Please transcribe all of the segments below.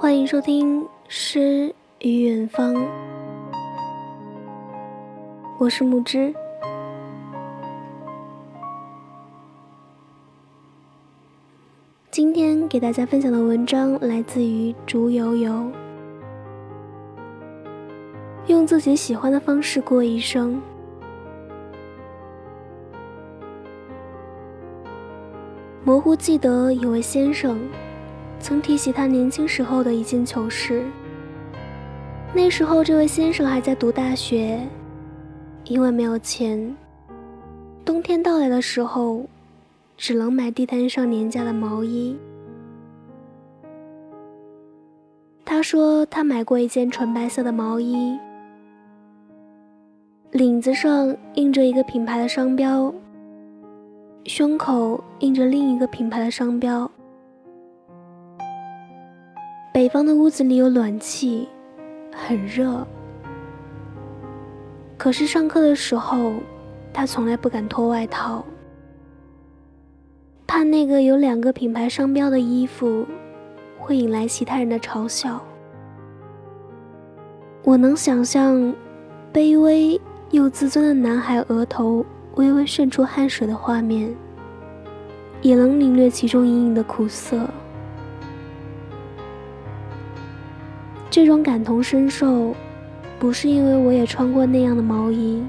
欢迎收听《诗与远方》，我是木之。今天给大家分享的文章来自于竹悠悠。用自己喜欢的方式过一生。模糊记得有位先生。曾提起他年轻时候的一件糗事。那时候，这位先生还在读大学，因为没有钱，冬天到来的时候，只能买地摊上廉价的毛衣。他说，他买过一件纯白色的毛衣，领子上印着一个品牌的商标，胸口印着另一个品牌的商标。北方的屋子里有暖气，很热。可是上课的时候，他从来不敢脱外套，怕那个有两个品牌商标的衣服会引来其他人的嘲笑。我能想象，卑微又自尊的男孩额头微微渗出汗水的画面，也能领略其中隐隐的苦涩。这种感同身受，不是因为我也穿过那样的毛衣，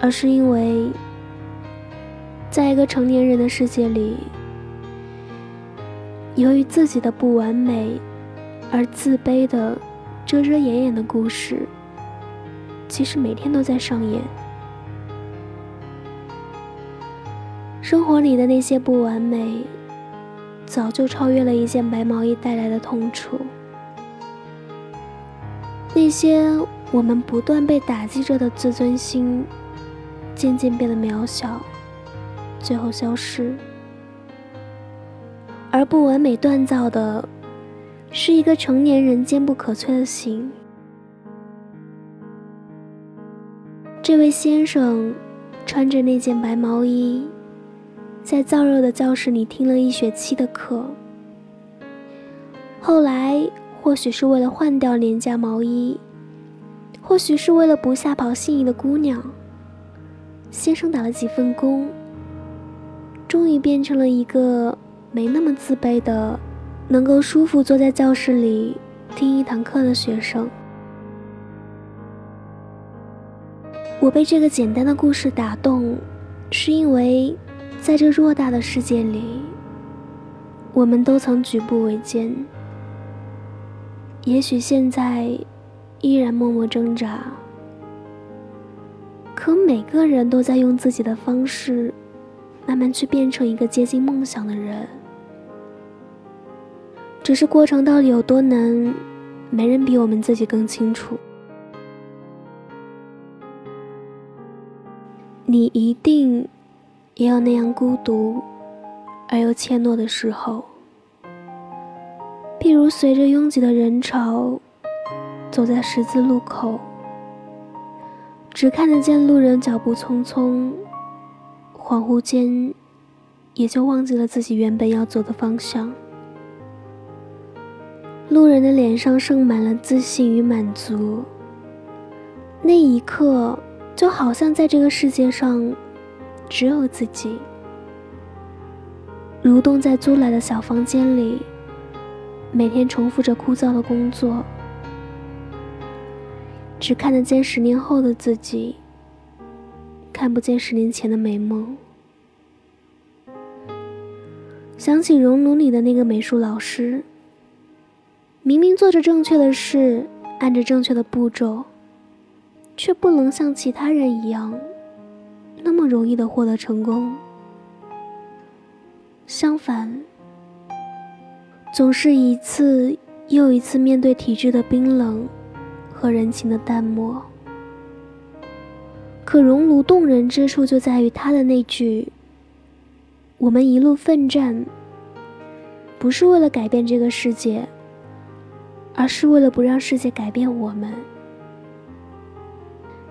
而是因为，在一个成年人的世界里，由于自己的不完美而自卑的遮遮掩掩的故事，其实每天都在上演。生活里的那些不完美，早就超越了一件白毛衣带来的痛楚。那些我们不断被打击着的自尊心，渐渐变得渺小，最后消失。而不完美锻造的，是一个成年人坚不可摧的心。这位先生穿着那件白毛衣，在燥热的教室里听了一学期的课，后来。或许是为了换掉廉价毛衣，或许是为了不吓跑心仪的姑娘。先生打了几份工，终于变成了一个没那么自卑的，能够舒服坐在教室里听一堂课的学生。我被这个简单的故事打动，是因为在这偌大的世界里，我们都曾举步维艰。也许现在依然默默挣扎，可每个人都在用自己的方式，慢慢去变成一个接近梦想的人。只是过程到底有多难，没人比我们自己更清楚。你一定也有那样孤独而又怯懦的时候。譬如随着拥挤的人潮，走在十字路口，只看得见路人脚步匆匆，恍惚间，也就忘记了自己原本要走的方向。路人的脸上盛满了自信与满足，那一刻，就好像在这个世界上，只有自己，蠕动在租来的小房间里。每天重复着枯燥的工作，只看得见十年后的自己，看不见十年前的美梦。想起《熔炉》里的那个美术老师，明明做着正确的事，按着正确的步骤，却不能像其他人一样，那么容易的获得成功。相反。总是一次又一次面对体制的冰冷和人情的淡漠。可熔炉动人之处就在于他的那句：“我们一路奋战，不是为了改变这个世界，而是为了不让世界改变我们。”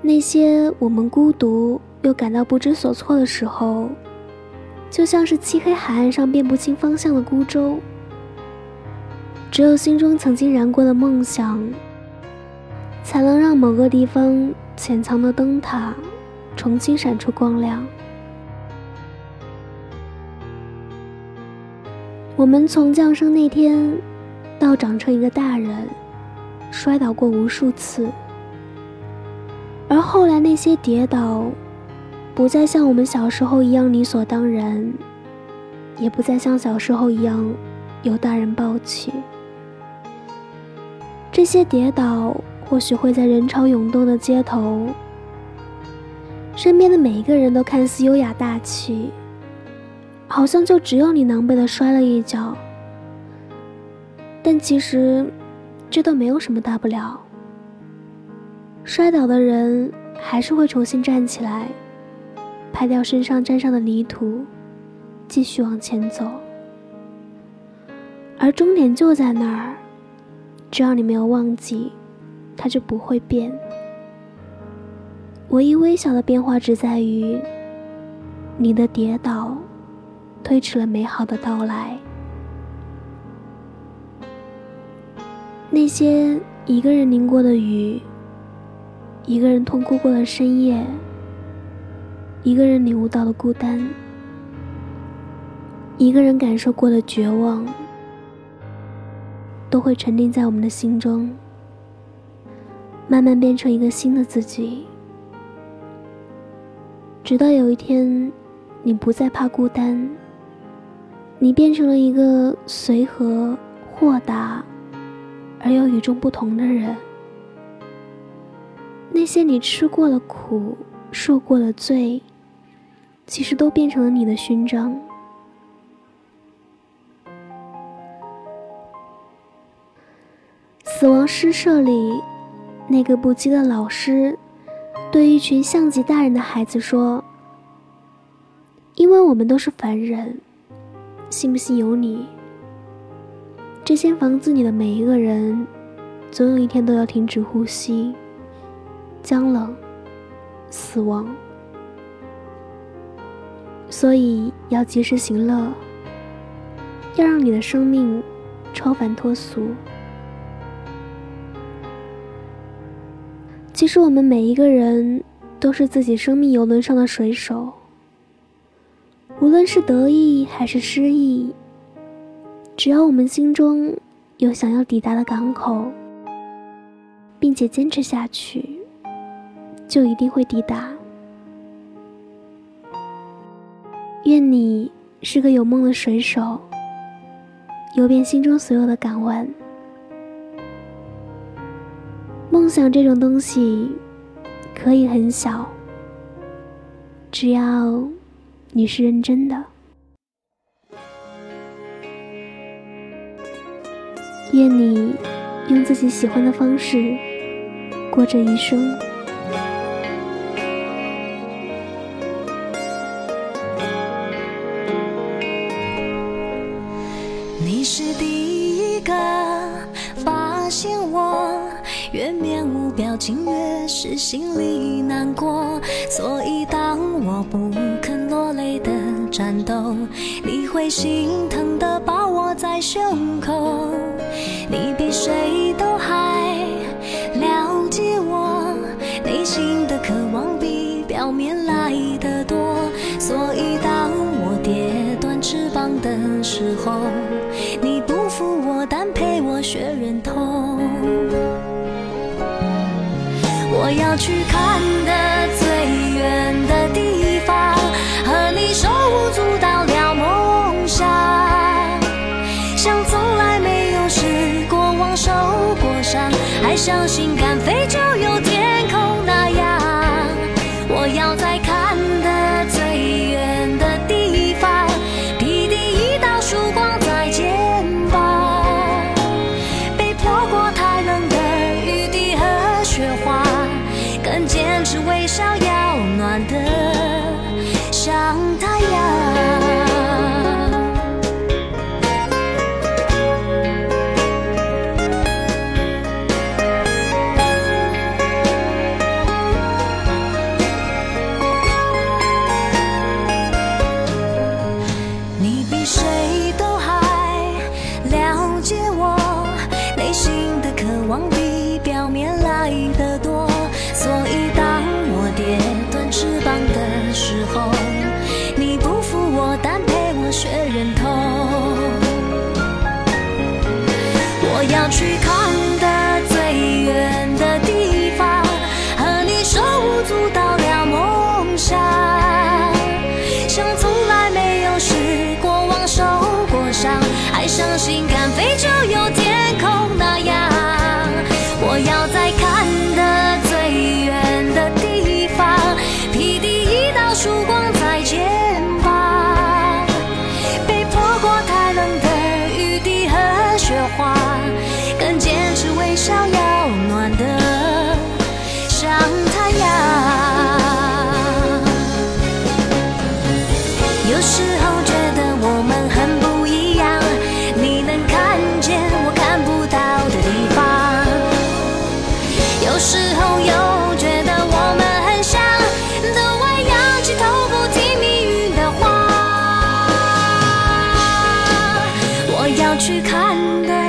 那些我们孤独又感到不知所措的时候，就像是漆黑海岸上辨不清方向的孤舟。只有心中曾经燃过的梦想，才能让某个地方潜藏的灯塔重新闪出光亮。我们从降生那天到长成一个大人，摔倒过无数次，而后来那些跌倒，不再像我们小时候一样理所当然，也不再像小时候一样有大人抱起。这些跌倒或许会在人潮涌动的街头，身边的每一个人都看似优雅大气。好像就只有你狼狈的摔了一跤，但其实这都没有什么大不了。摔倒的人还是会重新站起来，拍掉身上沾上的泥土，继续往前走。而终点就在那儿，只要你没有忘记，它就不会变。唯一微小的变化只在于你的跌倒。推迟了美好的到来。那些一个人淋过的雨，一个人痛哭过的深夜，一个人领悟到的孤单，一个人感受过的绝望，都会沉淀在我们的心中，慢慢变成一个新的自己。直到有一天，你不再怕孤单。你变成了一个随和、豁达而又与众不同的人。那些你吃过的苦、受过的罪，其实都变成了你的勋章。死亡诗社里，那个不羁的老师对一群像极大人的孩子说：“因为我们都是凡人。”信不信由你。这间房子里的每一个人，总有一天都要停止呼吸，僵冷，死亡。所以要及时行乐，要让你的生命超凡脱俗。其实我们每一个人都是自己生命游轮上的水手。无论是得意还是失意，只要我们心中有想要抵达的港口，并且坚持下去，就一定会抵达。愿你是个有梦的水手，游遍心中所有的港湾。梦想这种东西，可以很小，只要。你是认真的，愿你用自己喜欢的方式过这一生。你是第一个发现我，情，越是心里难过，所以当我不肯落泪。的战斗，你会心疼的抱我在胸口。你比谁都还了解我内心的渴望，比表面来的多。所以当我跌断翅膀的时候，你不负我，但陪我学忍痛。要去看的最远的地方。和你手舞足蹈聊梦想，像从来没有失过望、受过伤，还相信敢飞就的像太阳，你比谁都还了解我内心的渴望。去看去看的